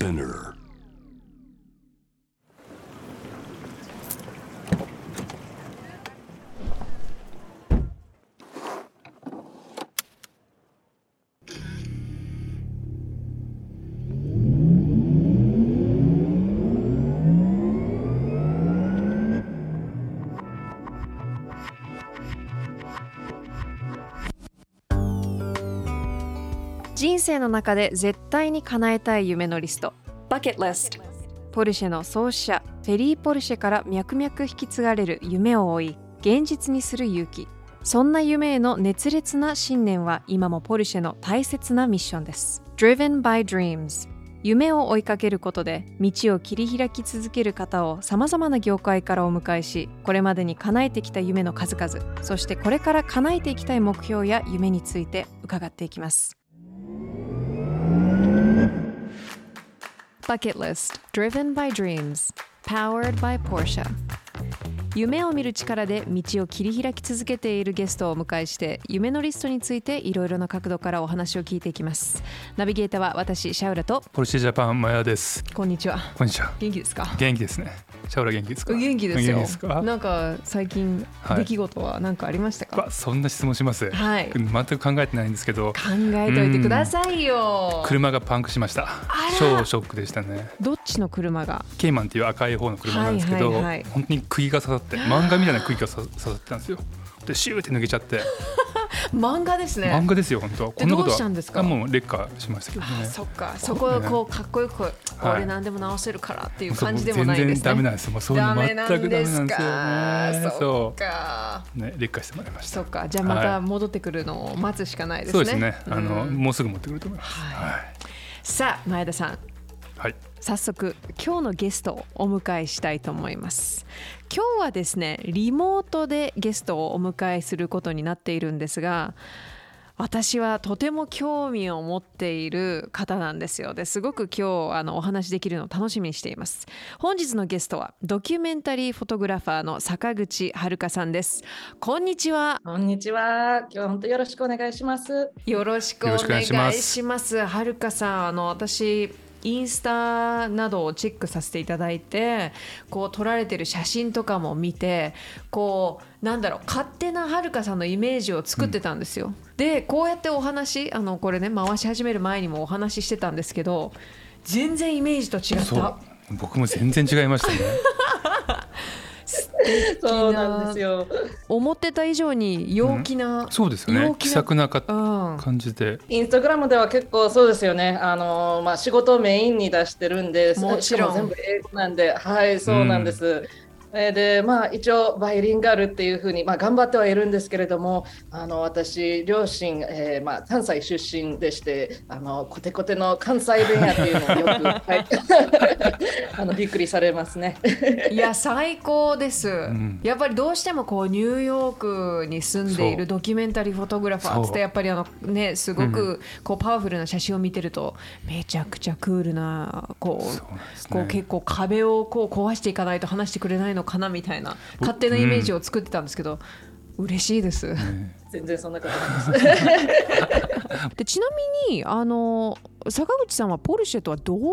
Spinner. 生の中で絶対に叶えたい夢のリスト。Bucket List. ポルシェの創始者フェリー・ポルシェから脈々引き継がれる夢を追い現実にする勇気。そんな夢への熱烈な信念は今もポルシェの大切なミッションです。Driven by Dreams. 夢を追いかけることで道を切り開き続ける方をさまざまな業界からお迎えしこれまでに叶えてきた夢の数々そしてこれから叶えていきたい目標や夢について伺っていきます Bucket List Driven by Dreams Powered by Porsche 夢を見る力で道を切り開き続けているゲストをお迎えして夢のリストについていろいろな角度からお話を聞いていきますナビゲーターは私シャウラとポルシェジャパンマヤです。こんにちはこんにちは。元気ですか？元気ですね。シャオラ元気ですか？元気ですよ。なんか最近はい出来事は何かありましたか、わそんな質問します？はい全く考えてないんですけど、考えといてくださいよ車がパンクしました。ら超ショックでしたね。どっちの車が？ケイマンっていう赤い方の車なんですけど、はいはいはい本当に釘が刺さって、漫画みたいな釘が刺刺さってたんですよ。でシューって抜けちゃって、漫画ですね漫画ですよ本当。こんなことどうしたんですか？あもう劣化しましたけどねあ。そっかそこをこうかっこよく、これ何でも直せるからっていう感じでも全ないんですね然ダメなんですよ。もうそういうの全くダメなんですよね。そそっかうね劣化してもらいましたそっ。かじゃあまた戻ってくるのを待つしかないですね、そうですね。あのうんもうすぐ持ってくると思います。はいはい。さあ前田さんはい。早速今日のゲストをお迎えしたいと思います今日はですねリモートでゲストをお迎えすることになっているんですが私はとても興味を持っている方なんですよですごく今日あのお話しできるのを楽しみにしています本日のゲストはドキュメンタリーフォトグラファーの坂口遥さんですこんにちはこんにちは。今日は本当よろしくお願いします。よろしくお願いしますします。はるかさん、あの私。インスタなどをチェックさせていただいてこう撮られてる写真とかも見てこうなんだろう勝手なはるかさんのイメージを作ってたんですよ。でこうやってお話あのこれね回し始める前にもお話ししてたんですけど全然イメージと違った。僕も全然違いましたね。そうなんですよ。思ってた以上に陽気な、そうですよね陽。気さくなかうん感じで。インスタグラムでは結構そうですよね。あのまあ仕事をメインに出してるんで、もちろん全部英語なんで、はい、そうなんです。えーでまあ一応バイリンガルっていうふうにまあ頑張ってはいるんですけれどもあの私両親、えーまあ、関西出身でしてあのコテコテの関西弁やっていうのをよく、はい、あのびっくりされますね。いや最高です、ん。やっぱりどうしてもこうニューヨークに住んでいるドキュメンタリーフォトグラファーってやっぱりあのねすごくこうパワフルな写真を見てるとめちゃくちゃクールなこうそうなんですこうね。結構壁をこう壊していかないと話してくれないのかなみたいな勝手なイメージを作ってたんですけど、嬉しいです。全然そんなことないです。でちなみにあの坂口さんはポルシェとはどういう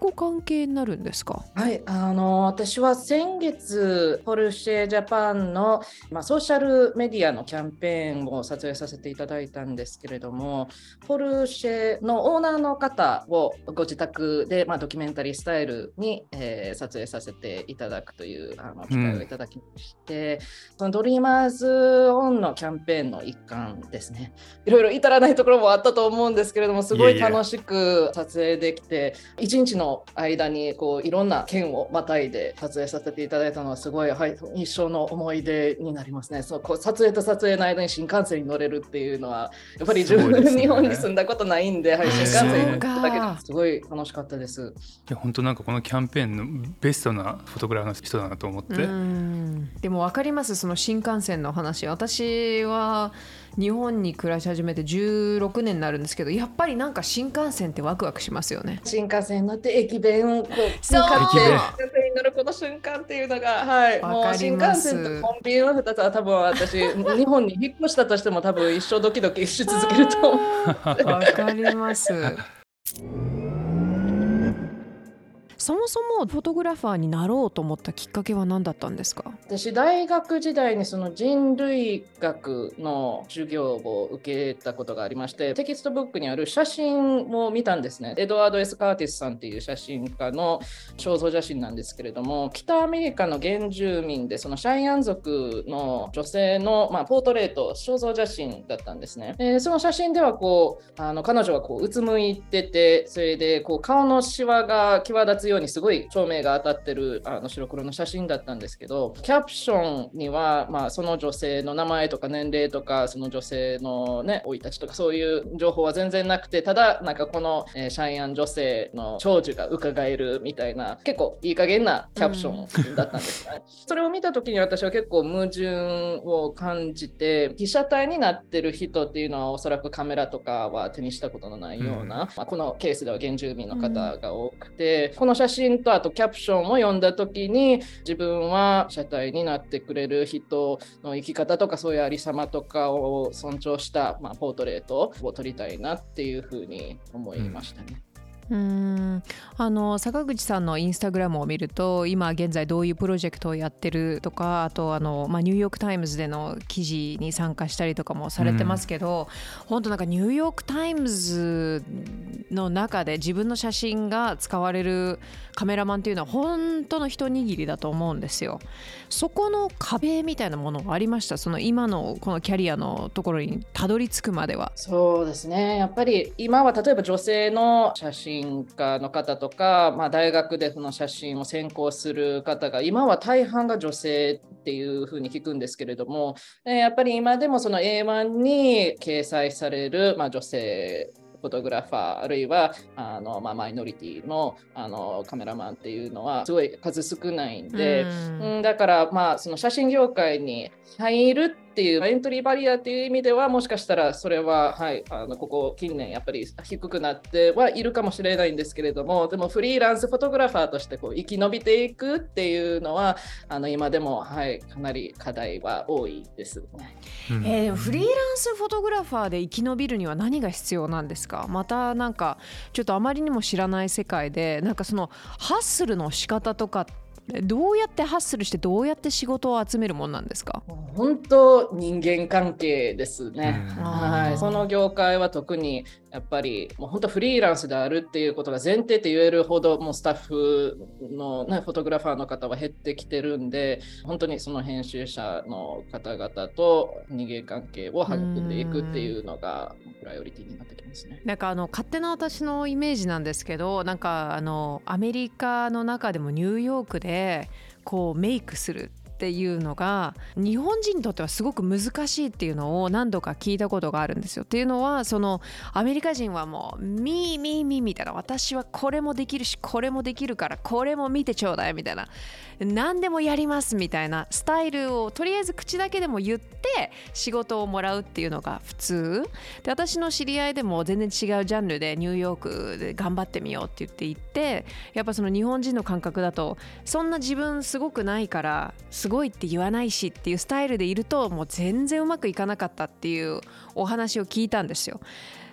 ご関係になるんですか？はい、あの私は先月、ポルシェジャパンの、まあ、ソーシャルメディアのキャンペーンを撮影させていただいたんですけれども、ポルシェのオーナーの方をご自宅で、まあ、ドキュメンタリースタイルに、えー撮影させていただくというあの機会をいただきまして、そのドリーマーズオンのキャンペーンの一環ですね。いろいろ至らないところもあったと思うんですけれども、すごい楽しく撮影できて、一日の間にこういろんな県をまたいで撮影させていただいたのは、すごい、はい、一生の思い出になりますね。そうこう撮影と撮影の間に新幹線に乗れるっていうのは、やっぱり自分、ね日本に住んだことないんで、はい、あ新幹線に乗っただけですごい楽しかったです。いや本当なんかこのキャンペーンのベストなフォトグラファーの人だなと思って。うんでも分かりますその新幹線の話私は日本に暮らし始めて16年になるんですけどやっぱりなんか新幹線ってワクワクしますよね。新幹線に乗って駅弁をこうそう。買って駅弁。新幹線に乗るこの瞬間ってい。うのが、はい、わもう新幹線とコンビニの2つは多分私 日本に引っ越したとしても多分一生ドキドキし続けると思う。わかりますそもそもフォトグラファーになろうと思ったきっかけは何だったんですか？私大学時代にその人類学の授業を受けたことがありましてテキストブックにある写真を見たんですね。エドワード・エス・カーティスさんっていう写真家の肖像写真なんですけれども北アメリカの原住民でそのシャイアン族の女性の、まあ、ポートレート肖像写真だったんですね、えー、その写真ではこうあの彼女はこううつむいててそれでこう顔のシワが際立つようにすごい照明が当たってるあの白黒の写真だったんですけどキャプションには、まあ、その女性の名前とか年齢とかその女性のね生い立ちとかそういう情報は全然なくてただなんかこの、えー、シャイアン女性の長寿が伺えるみたいな結構いい加減なキャプションだったんですね。それを見た時に私は結構矛盾を感じて被写体になってる人っていうのはおそらくカメラとかは手にしたことのないような、うん、まあ、このケースでは原住民の方が多くて、うん、この写真とあとキャプションを読んだ時に自分は社体になってくれる人の生き方とかそういうありさまとかを尊重した、まあ、ポートレートを撮りたいなっていうふうに思いましたね。うんうんあの阪口さんのインスタグラムを見ると今現在どういうプロジェクトをやってるとかあとあの、まあ、ニューヨーク・タイムズでの記事に参加したりとかもされてますけど、うん、本当なんかニューヨーク・タイムズの中で自分の写真が使われるカメラマンっていうのは本当の一握りだと思うんですよ。そこの壁みたいなものがありました？その今のこのキャリアのところにたどり着くまでは。そうですねやっぱり今は例えば女性の写真真家の方とか、まあ、大学でその写真を専攻する方が今は大半が女性っていうふうに聞くんですけれども、やっぱり今でもその A1 に掲載される、まあ、女性フォトグラファーあるいはあの、まあ、マイノリティのあのカメラマンっていうのはすごい数少ないんで、うん、だからまあその写真業界に入るっていうエントリーバリアっていう意味ではもしかしたらそれは、はい、あのここ近年やっぱり低くなってはいるかもしれないんですけれどもでもフリーランスフォトグラファーとしてこう生き延びていくっていうのはあの今でも、はい、かなり課題は多いです、うん、えー、フリーランスフォトグラファーで生き延びるには何が必要なんですか？またなんかちょっとあまりにも知らない世界でなんかそのハッスルの仕方とかどうやってハッスルしてどうやって仕事を集めるもんなんですか？本当人間関係ですね、はい、その業界は特にやっぱりもう本当フリーランスであるっていうことが前提って言えるほどもうスタッフの、ね、フォトグラファーの方は減ってきてるんで本当にその編集者の方々と人間関係を育んでいくっていうのがプライオリティになってきますね。なんかあの勝手な私のイメージなんですけどなんかあのアメリカの中でもニューヨークでこうメイクするっていうのが日本人にとってはすごく難しいっていうのを何度か聞いたことがあるんですよ。っていうのはそのアメリカ人はもう「ミーミーミー」みたいな私はこれもできるしこれもできるからこれも見てちょうだいみたいな何でもやりますみたいなスタイルをとりあえず口だけでも言って仕事をもらうっていうのが普通で私の知り合いでも全然違うジャンルでニューヨークで頑張ってみようって言って行ってやっぱその日本人の感覚だとそんな自分すごくないからすごいって言わないしっていうスタイルでいるともう全然うまくいかなかったっていうお話を聞いたんですよ。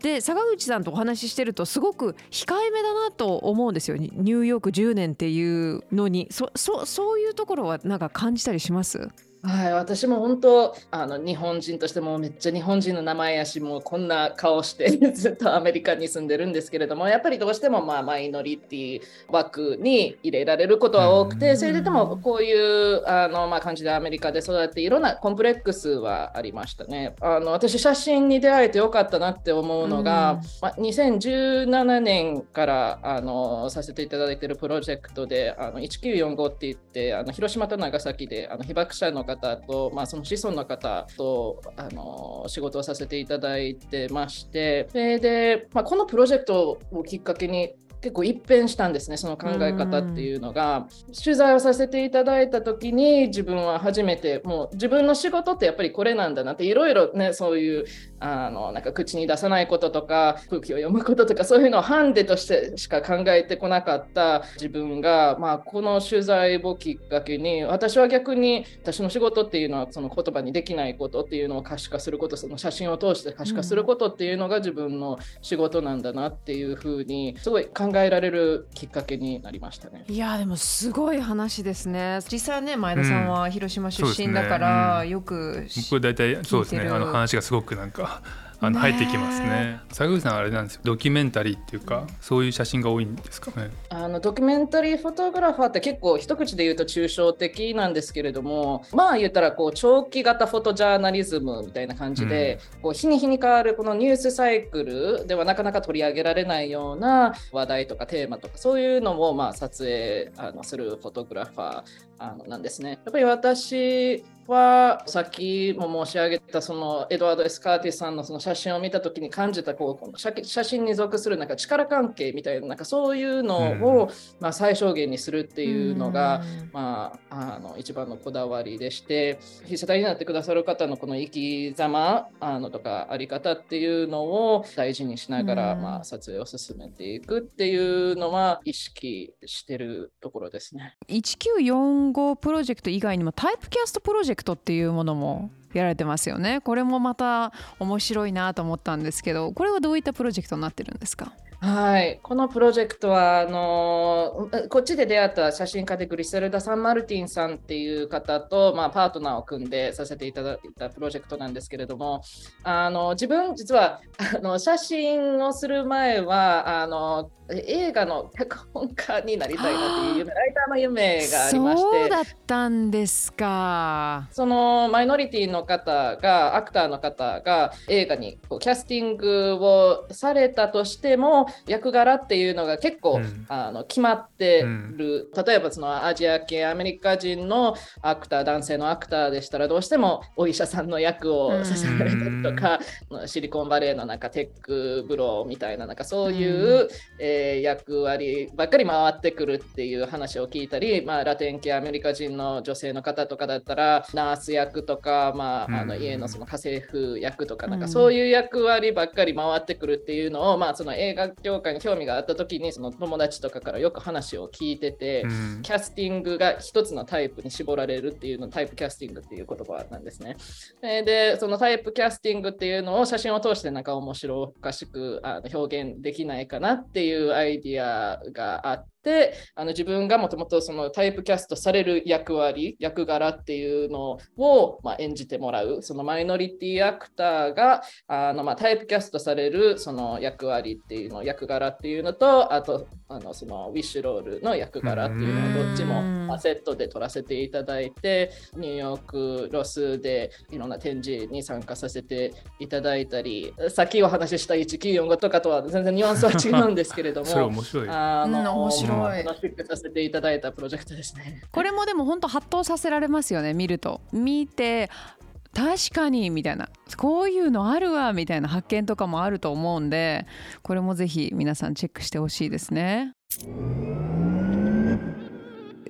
で坂口さんとお話ししてるとすごく控えめだなと思うんですよ。ニューヨーク10年っていうのに。そそそういうところはなんか感じたりします？はい、私も本当あの日本人としてもめっちゃ日本人の名前やしもうこんな顔して ずっとアメリカに住んでるんですけれどもやっぱりどうしてもまあマイノリティ枠に入れられることは多くてそれででもこういうあの、まあ、感じでアメリカで育っていろんなコンプレックスはありましたね。あの私写真に出会えてよかったなって思うのが、まあ、2017年からあのさせていただいているプロジェクトであの1945って言ってあの広島と長崎であの被爆者の方と、まあ、その子孫の方とあの仕事をさせていただいてましてで、まあ、このプロジェクトをきっかけに結構一変したんですねその考え方っていうのが。取材をさせていただいた時に自分は初めてもう自分の仕事ってやっぱりこれなんだなっていろいろねそういうあのなんか口に出さないこととか空気を読むこととかそういうのをハンデとしてしか考えてこなかった自分が、まあ、この取材をきっかけに私は逆に私の仕事っていうのはその言葉にできないことっていうのを可視化することその写真を通して可視化することっていうのが自分の仕事なんだなっていうふうにすごい考えられるきっかけになりましたね。いやでもすごい話ですね。実際ね前田さんは広島出身だから、よく僕大体そうですね。あの話がすごくなんかあの入ってきますね。坂口さんあれなんですよドキュメンタリーっていうかそういう写真が多いんですかね。あのドキュメンタリーフォトグラファーって結構一口で言うと抽象的なんですけれどもまあ言ったらこう長期型フォトジャーナリズムみたいな感じで、うん、こう日に日に変わるこのニュースサイクルではなかなか取り上げられないような話題とかテーマとかそういうのをまあ撮影あのするフォトグラファーあのなんですね。やっぱり私はさっきも申し上げたそのエドワード・エスカーティさんのその写真を見た時に感じたこう写真に属するなんか力関係みたいななんかそういうのを、うん、まあ、最小限にするっていうのが、うん、まあ、あの一番のこだわりでして被写体になってくださる方のこの生き様あのとかあり方っていうのを大事にしながら、うん、まあ、撮影を進めていくっていうのは意識してるところですね。プロジェクト以外にもタイプキャストプロジェクトっていうものもやられてますよね。これもまた面白いなと思ったんですけどこれはどういったプロジェクトになってるんですか？はい、このプロジェクトはあのこっちで出会った写真家でグリセルダ・サンマルティンさんっていう方と、まあ、パートナーを組んでさせていただいたプロジェクトなんですけれどもあの自分実はあの写真をする前はあの映画の脚本家になりたいなっていう夢ライターの夢がありまして。そうだったんですか。そのマイノリティの方がアクターの方が映画にこうキャスティングをされたとしても役柄っていうのが結構、うん、あの決まってる、うん、例えばそのアジア系アメリカ人のアクター男性のアクターでしたらどうしてもお医者さんの役をさせられたりとか、うん、シリコンバレーのなんか tech bro みたいななんかそういう、えー、役割ばっかり回ってくるっていう話を聞いたり、まあ、ラテン系アメリカ人の女性の方とかだったらナース役とか、まあ、あの家のその家政婦役とかなんかそういう役割ばっかり回ってくるっていうのを、まあ、その映画業界に興味があった時にその友達とかからよく話を聞いてて、うん、キャスティングが一つのタイプに絞られるっていうのタイプキャスティングっていう言葉なんですね。でそのタイプキャスティングっていうのを写真を通してなんか面白おかしくあの表現できないかなっていうアイディアがあって。であの自分がもともとそのタイプキャストされる役割役柄っていうのを、まあ、演じてもらうそのマイノリティアクターがあの、まあ、タイプキャストされるその役割っていうの役柄っていうのとあとあのそのウィッシュロールの役柄っていうのをどっちも、まあ、セットで撮らせていただいてニューヨークロスでいろんな展示に参加させていただいたりさっきお話しした1945とかとは全然ニュアンスは違うんですけれども 面白いあの、面白い楽しくさせていただいたプロジェクトですね。これもでも本当発動させられますよね見ると。見て確かにみたいなこういうのあるわみたいな発見とかもあると思うんでこれもぜひ皆さんチェックしてほしいですね。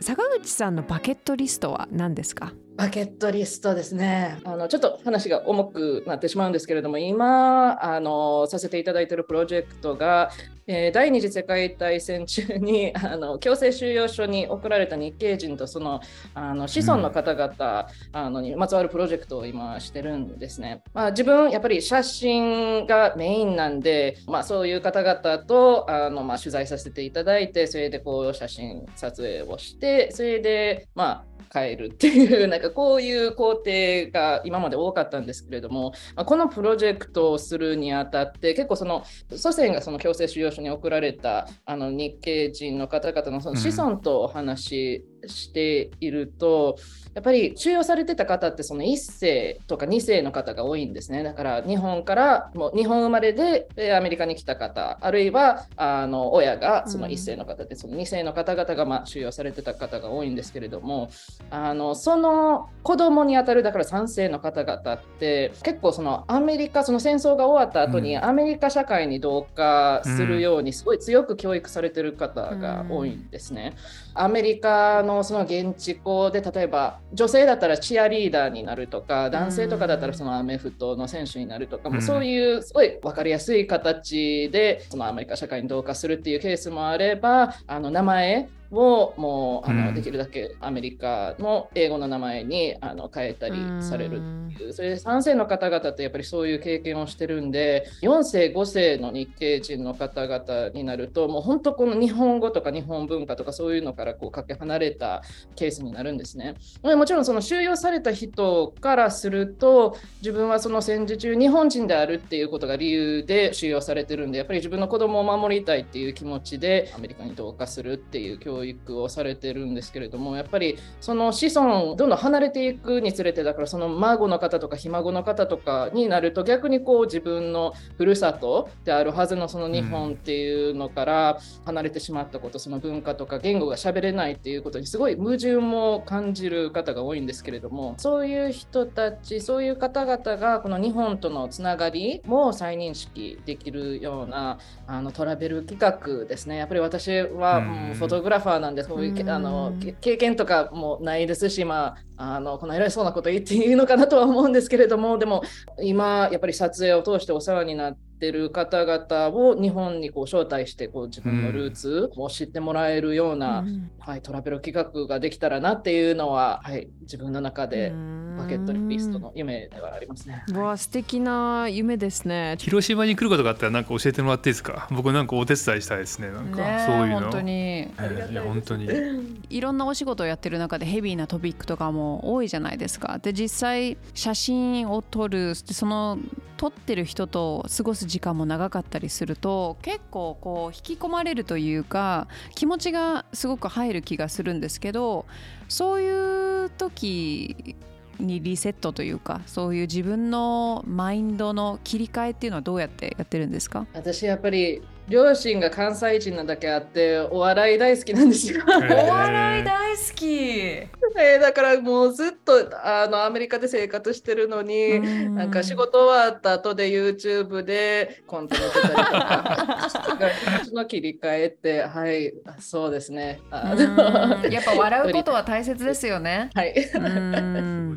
坂口さんのバケットリストは何ですか？バケットリストですねあのちょっと話が重くなってしまうんですけれども今あのさせていただいているプロジェクトが、えー、第二次世界大戦中に あの強制収容所に送られた日系人とそのあの子孫の方々、うん、あのにまつわるプロジェクトを今してるんですね。まあ、自分やっぱり写真がメインなんで、まあ、そういう方々とあの、まあ、取材させていただいてそれでこう写真撮影をしてそれでまあ変えるっていうなんかこういう工程が今まで多かったんですけれども、まあ、このプロジェクトをするにあたって結構その祖先がその強制収容所に送られたあの日系人の方々のその子孫とお話していると、やっぱり収容されてた方ってその1世とか2世の方が多いんですね。だから日本からもう日本生まれでアメリカに来た方、あるいはあの親がその1世の方で、その2世の方々がまあ収容されてた方が多いんですけれども、あのその子供にあたるだから3世の方々って結構そのアメリカ、その戦争が終わった後にアメリカ社会に同化するようにすごい強く教育されてる方が多いんですね。アメリカののその現地校で例えば女性だったらチアリーダーになるとか男性とかだったらそのアメフトの選手になるとか、うん、そういうすごい分かりやすい形でそのアメリカ社会に同化するっていうケースもあればあの名前をもうあの、できるだけアメリカの英語の名前にあの変えたりされるっていう、それで3世の方々ってやっぱりそういう経験をしてるんで4世5世の日系人の方々になるともう本当この日本語とか日本文化とかそういうのからこうかけ離れたケースになるんですね。もちろんその収容された人からすると自分はその戦時中日本人であるっていうことが理由で収容されてるんでやっぱり自分の子供を守りたいっていう気持ちでアメリカに同化するっていう教育教育をされてるんですけれどもやっぱりその子孫どんどん離れていくにつれてだからその孫の方とかひ孫の方とかになると逆にこう自分のふるさとであるはずのその日本っていうのから離れてしまったこと、その文化とか言語が喋れないっていうことにすごい矛盾も感じる方が多いんですけれどもそういう人たちそういう方々がこの日本とのつながりも再認識できるようなあのトラベル企画ですね。やっぱり私はもうフォトグラファーなんでそういう、あの経験とかもないですし、まあ、あのこの偉そうなこと言っていいのかなとは思うんですけれどもでも今やっぱり撮影を通してお世話になってってる方々を日本にこう招待してこう自分のルーツを知ってもらえるような、うん、はい、トラベル企画ができたらなっていうのは、はい、自分の中でバケットリストの夢ではありますね。わ素敵な夢ですね。広島に来ることがあったらなんか教えてもらっていいですか？僕なんかお手伝いしたいですね。なんかそういうの。本当に、えー、いや本当に。いろんなお仕事をやってる中でヘビーなトピックとかも多いじゃないですか。で実際写真を撮るその撮ってる人と過ごす時間も長かったりすると結構こう引き込まれるというか気持ちがすごく入る気がするんですけどそういう時にリセットというかそういう自分のマインドの切り替えっていうのはどうやってやってるんですか？私やっぱり両親が関西人なだけあってお笑い大好きなんですよ。お笑い大好き、えー、だからもうずっとあのアメリカで生活してるのに、んなんか仕事終わった後で YouTube でコント見てたりとか の切り替えってはいそうですね。やっぱ笑うことは大切ですよね。はい。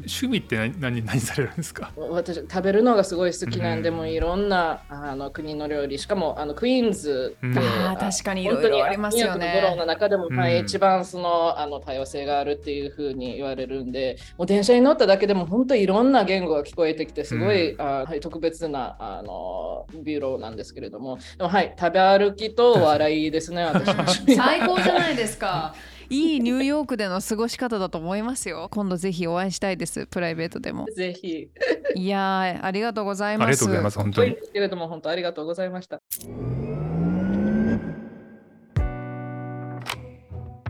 趣味って何何何されるんですか？私食べるのがすごい好きなんで、もいろんなあの国の料理しかもあのクイーンズズで、あ確かにいろいろありますよね。ニューヨークの中でも、はい、一番そのあの多様性があるっていうふうに言われるんで、もう電車に乗っただけでも本当いろんな言語が聞こえてきて、すごい、あはい、特別なあのビューローなんですけれども、でもはい、食べ歩きと笑いですね、私の最高じゃないですか。いいニューヨークでの過ごし方だと思いますよ。今度ぜひお会いしたいです。プライベートでも。ぜひ。いやありがとうございます。ありがとうございます。本当に。けれども本当ありがとうございました。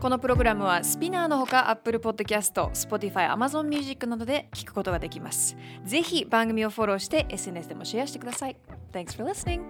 このプログラムはスピナーのほか Apple Podcast、Spotify、Amazon Music などで聞くことができます。ぜひ番組をフォローして SNS でもシェアしてください。Thanks for listening!